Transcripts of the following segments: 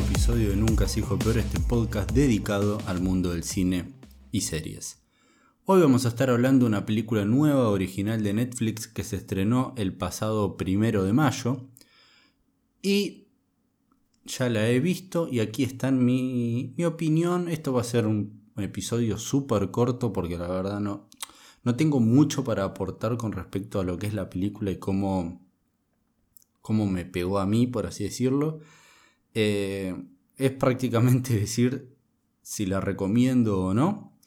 episodio de Nunca se dijo peor, este podcast dedicado al mundo del cine y series. Hoy vamos a estar hablando de una película nueva original de Netflix que se estrenó el pasado primero de mayo y ya la he visto y aquí está mi, mi opinión. Esto va a ser un episodio súper corto porque la verdad no, no tengo mucho para aportar con respecto a lo que es la película y cómo cómo me pegó a mí, por así decirlo. Eh, es prácticamente decir si la recomiendo o no.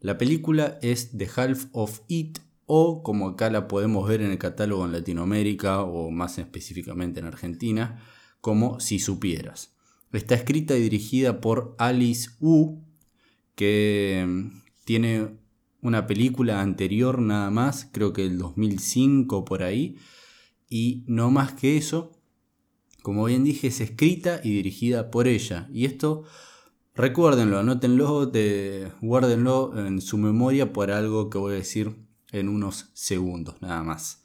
La película es The Half of It o como acá la podemos ver en el catálogo en Latinoamérica o más específicamente en Argentina, como Si supieras. Está escrita y dirigida por Alice Wu, que mm, tiene una película anterior nada más, creo que el 2005 por ahí, y no más que eso, como bien dije, es escrita y dirigida por ella. Y esto, recuérdenlo, anótenlo, guárdenlo en su memoria por algo que voy a decir en unos segundos, nada más.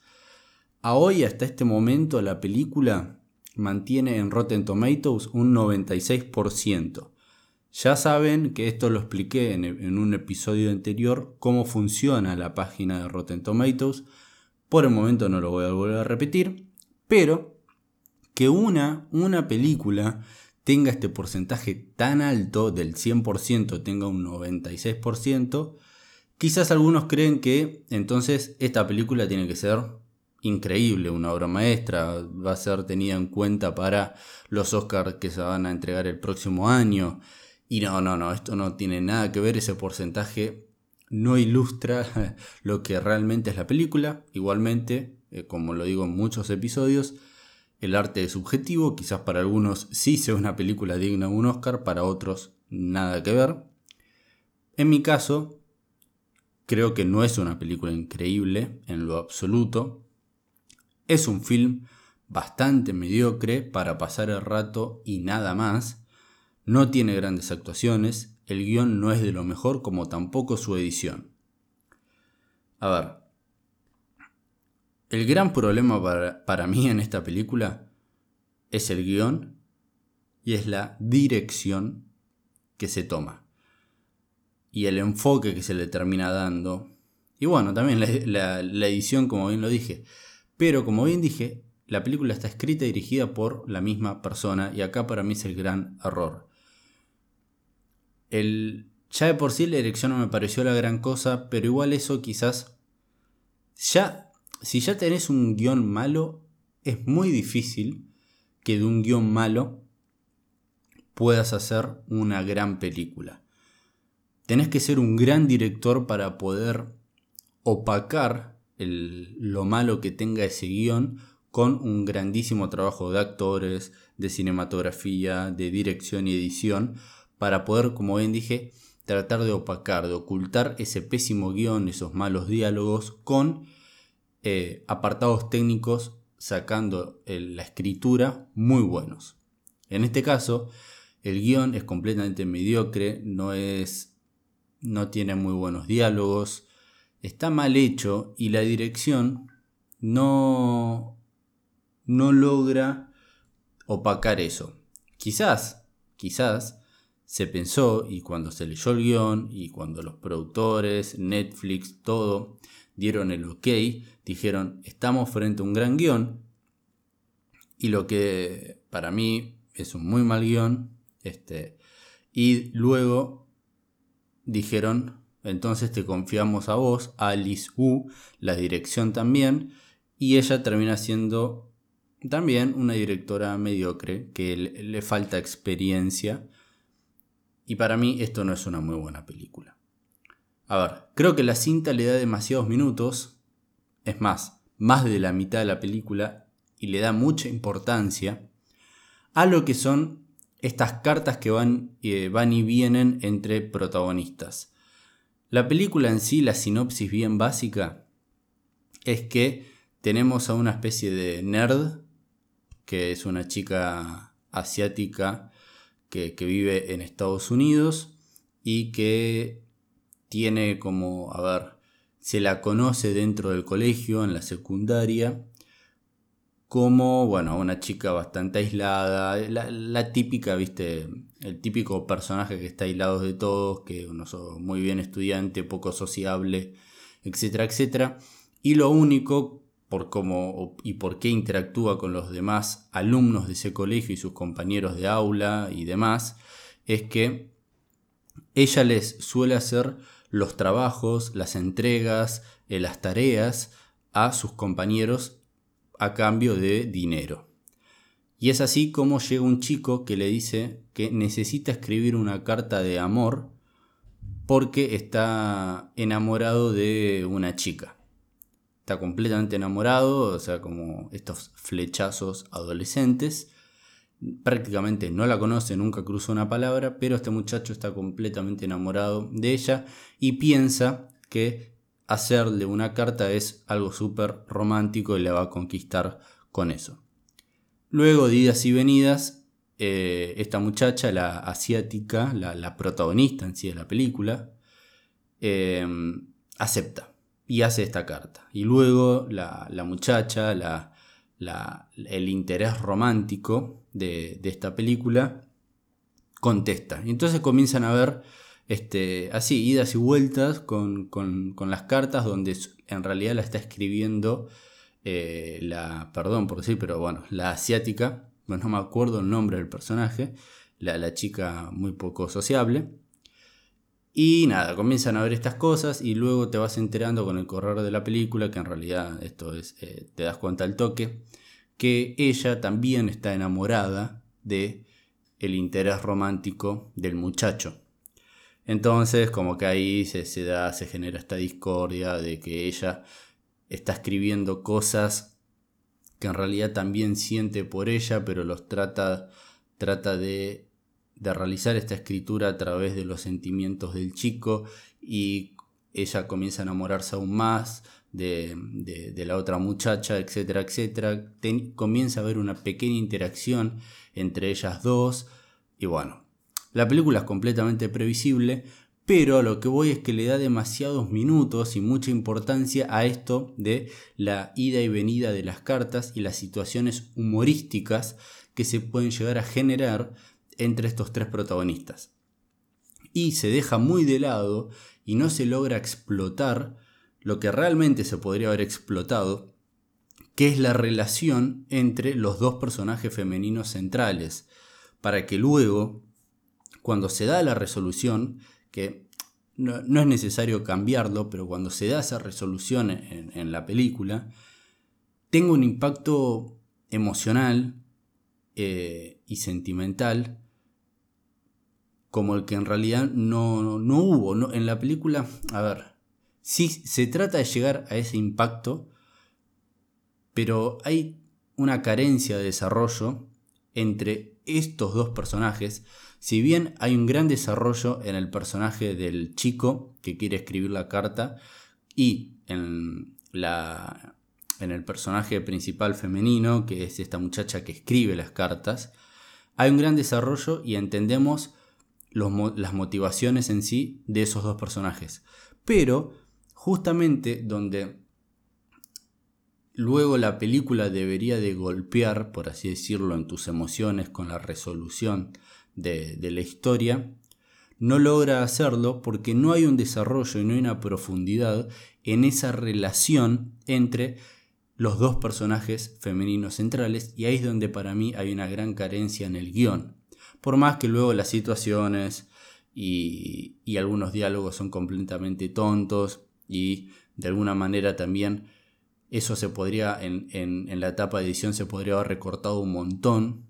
A hoy, hasta este momento, la película mantiene en Rotten Tomatoes un 96%. Ya saben que esto lo expliqué en un episodio anterior, cómo funciona la página de Rotten Tomatoes por el momento no lo voy a volver a repetir, pero que una, una película tenga este porcentaje tan alto del 100%, tenga un 96%, quizás algunos creen que entonces esta película tiene que ser increíble, una obra maestra, va a ser tenida en cuenta para los Oscars que se van a entregar el próximo año. Y no, no, no, esto no tiene nada que ver, ese porcentaje no ilustra lo que realmente es la película. Igualmente, eh, como lo digo en muchos episodios, el arte es subjetivo, quizás para algunos sí sea una película digna de un Oscar, para otros nada que ver. En mi caso, creo que no es una película increíble en lo absoluto. Es un film bastante mediocre para pasar el rato y nada más. No tiene grandes actuaciones, el guion no es de lo mejor como tampoco su edición. A ver, el gran problema para, mí en esta película es el guion y es la dirección que se toma. Y el enfoque que se le termina dando. Y bueno, también la, edición, como bien lo dije. Pero como bien dije, la película está escrita y dirigida por la misma persona y acá para mí es el gran error. El, ya de por sí la elección no me pareció la gran cosa, pero igual eso quizás... Ya, si ya tenés un guion malo, es muy difícil que de un guion malo puedas hacer una gran película. Tenés que ser un gran director para poder opacar lo malo que tenga ese guion con un grandísimo trabajo de actores, de cinematografía, de dirección y edición, para poder, como bien dije, tratar de opacar, de ocultar ese pésimo guion, esos malos diálogos, con eh, apartados técnicos sacando la escritura muy buenos. En este caso, el guion es completamente mediocre, no es. no tiene muy buenos diálogos, está mal hecho y la dirección no. no logra opacar eso. Quizás, quizás se pensó y cuando se leyó el guion y cuando los productores, Netflix, todo dieron el ok, dijeron estamos frente a un gran guion y lo que para mí es un muy mal guion, este, y luego dijeron entonces te confiamos a vos, Alice Wu, la dirección también, y ella termina siendo también una directora mediocre que le falta experiencia y para mí esto no es una muy buena película. A ver, creo que la cinta le da demasiados minutos, es más, más de la mitad de la película, y le da mucha importancia a lo que son estas cartas que van, eh, van y vienen entre protagonistas. La película en sí, la sinopsis bien básica, es que tenemos a una especie de nerd, que es una chica asiática que, vive en Estados Unidos y que tiene como, a ver, se la conoce dentro del colegio, en la secundaria, como, bueno, una chica bastante aislada, la, típica, viste, el típico personaje que está aislado de todos, que uno es muy bien estudiante, poco sociable, etcétera, etcétera. Y lo único, por cómo y por qué interactúa con los demás alumnos de ese colegio y sus compañeros de aula y demás, es que ella les suele hacer los trabajos, las entregas, eh, las tareas a sus compañeros a cambio de dinero. Y es así como llega un chico que le dice que necesita escribir una carta de amor porque está enamorado de una chica. Está completamente enamorado, o sea, como estos flechazos adolescentes. Prácticamente no la conoce, nunca cruzó una palabra, pero este muchacho está completamente enamorado de ella y piensa que hacerle una carta es algo súper romántico y le va a conquistar con eso. Luego de idas y venidas, eh, esta muchacha, la asiática, la, protagonista en sí de la película, eh, acepta y hace esta carta. Y luego la, muchacha, el interés romántico de, esta película, contesta. Y entonces comienzan a ver este, así, idas y vueltas con, las cartas, donde en realidad la está escribiendo eh, la, perdón por decir, pero bueno, la asiática, no me acuerdo el nombre del personaje, la, chica muy poco sociable. Y nada, comienzan a ver estas cosas y luego te vas enterando con el correr de la película que en realidad esto es, eh, te das cuenta al toque, que ella también está enamorada de el interés romántico del muchacho. Entonces, como que ahí se, da, se genera esta discordia de que ella está escribiendo cosas que en realidad también siente por ella, pero los trata, trata de, realizar esta escritura a través de los sentimientos del chico y ella comienza a enamorarse aún más de, la otra muchacha, etcétera, etcétera. comienza a haber una pequeña interacción entre ellas dos y bueno, la película es completamente previsible, pero a lo que voy es que le da demasiados minutos y mucha importancia a esto de la ida y venida de las cartas y las situaciones humorísticas que se pueden llegar a generar entre estos tres protagonistas. Y se deja muy de lado y no se logra explotar lo que realmente se podría haber explotado, que es la relación entre los dos personajes femeninos centrales, para que luego cuando se da la resolución, que no, es necesario cambiarlo, pero cuando se da esa resolución en, la película, tengo un impacto emocional eh, y sentimental como el que en realidad no, no hubo. No, en la película, a ver, sí se trata de llegar a ese impacto, pero hay una carencia de desarrollo entre estos dos personajes si bien hay un gran desarrollo en el personaje del chico que quiere escribir la carta y en, la, en el personaje principal femenino, que es esta muchacha que escribe las cartas, hay un gran desarrollo y entendemos las motivaciones en sí de esos dos personajes. Pero justamente donde luego la película debería de golpear, por así decirlo, en tus emociones con la resolución de, la historia, no logra hacerlo porque no hay un desarrollo y no hay una profundidad en esa relación entre los dos personajes femeninos centrales y ahí es donde para mí hay una gran carencia en el guion. Por más que luego las situaciones y, algunos diálogos son completamente tontos y de alguna manera también eso se podría en, en la etapa de edición se podría haber recortado un montón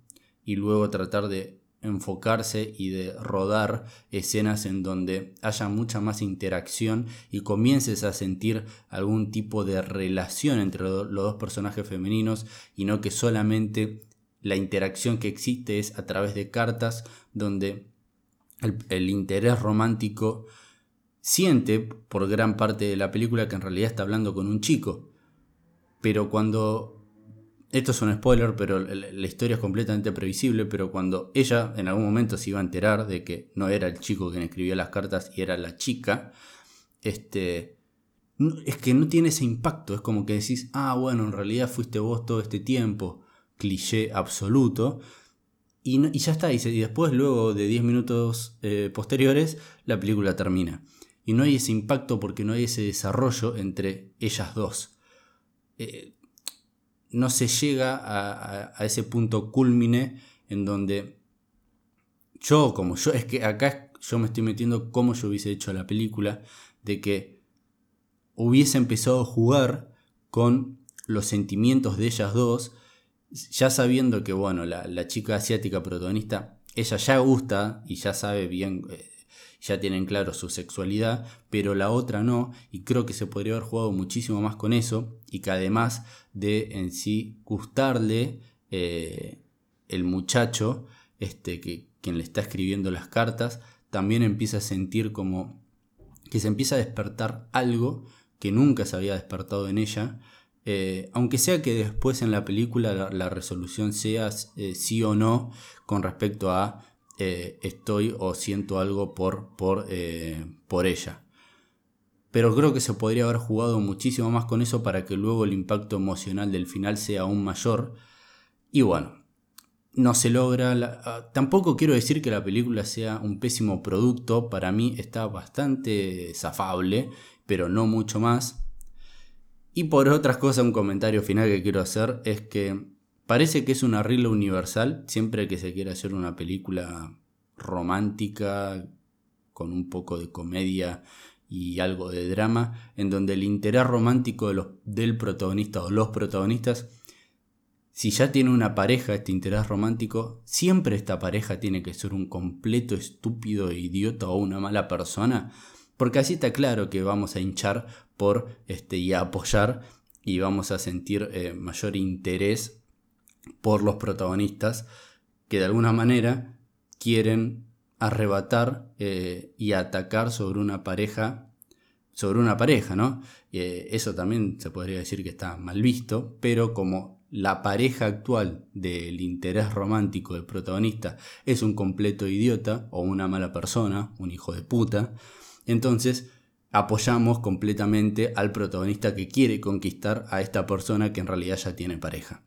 y luego tratar de enfocarse y de rodar escenas en donde haya mucha más interacción y comiences a sentir algún tipo de relación entre los dos personajes femeninos y no que solamente la interacción que existe es a través de cartas donde el, interés romántico siente por gran parte de la película que en realidad está hablando con un chico. Pero cuando esto es un spoiler, pero la historia es completamente previsible, pero cuando ella en algún momento se iba a enterar de que no era el chico quien escribía las cartas y era la chica, este, es que no tiene ese impacto, es como que decís, ah, bueno, en realidad fuiste vos todo este tiempo, cliché absoluto, y, ya está, y, después, luego de 10 minutos eh, posteriores, la película termina. Y no hay ese impacto porque no hay ese desarrollo entre ellas dos. Eh, no se llega a, ese punto culmine en donde yo, como yo, es que acá yo me estoy metiendo como yo hubiese hecho la película, de que hubiese empezado a jugar con los sentimientos de ellas dos, ya sabiendo que, bueno, la, chica asiática protagonista, ella ya gusta y ya sabe bien, eh, ya tienen claro su sexualidad, pero la otra no, y creo que se podría haber jugado muchísimo más con eso, y que además de en sí gustarle eh, el muchacho, este, que quien le está escribiendo las cartas, también empieza a sentir como que se empieza a despertar algo que nunca se había despertado en ella, eh, aunque sea que después en la película la, resolución sea eh, sí o no con respecto a eh, estoy o siento algo por, por, por ella. Pero creo que se podría haber jugado muchísimo más con eso para que luego el impacto emocional del final sea aún mayor. Y bueno, no se logra. Ah, tampoco quiero decir que la película sea un pésimo producto. Para mí está bastante zafable, pero no mucho más. Y por otras cosas, un comentario final que quiero hacer es que parece que es un arreglo universal siempre que se quiera hacer una película romántica con un poco de comedia y algo de drama, en donde el interés romántico del protagonista o los protagonistas, si ya tiene una pareja este interés romántico, siempre esta pareja tiene que ser un completo estúpido, idiota o una mala persona, porque así está claro que vamos a hinchar por este, y a apoyar y vamos a sentir eh, mayor interés por los protagonistas que de alguna manera quieren arrebatar eh, y atacar sobre una pareja sobre una pareja, ¿no? Eh, eso también se podría decir que está mal visto, pero como la pareja actual del interés romántico del protagonista es un completo idiota o una mala persona, un hijo de puta, entonces apoyamos completamente al protagonista que quiere conquistar a esta persona que en realidad ya tiene pareja.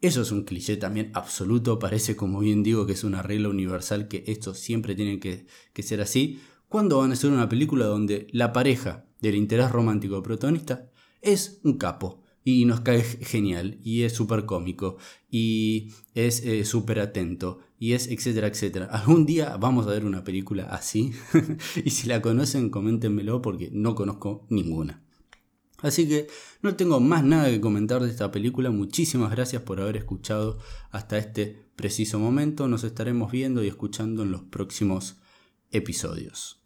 Eso es un cliché también absoluto, parece como bien digo que es una regla universal que esto siempre tiene que, ser así. Cuando van a hacer una película donde la pareja del interés romántico del protagonista es un capo, y nos cae genial y es súper cómico y es eh, súper atento y es etcétera, etcétera. Algún día vamos a ver una película así y si la conocen coméntenmelo porque no conozco ninguna. Así que no tengo más nada que comentar de esta película. Muchísimas gracias por haber escuchado hasta este preciso momento. Nos estaremos viendo y escuchando en los próximos episodios.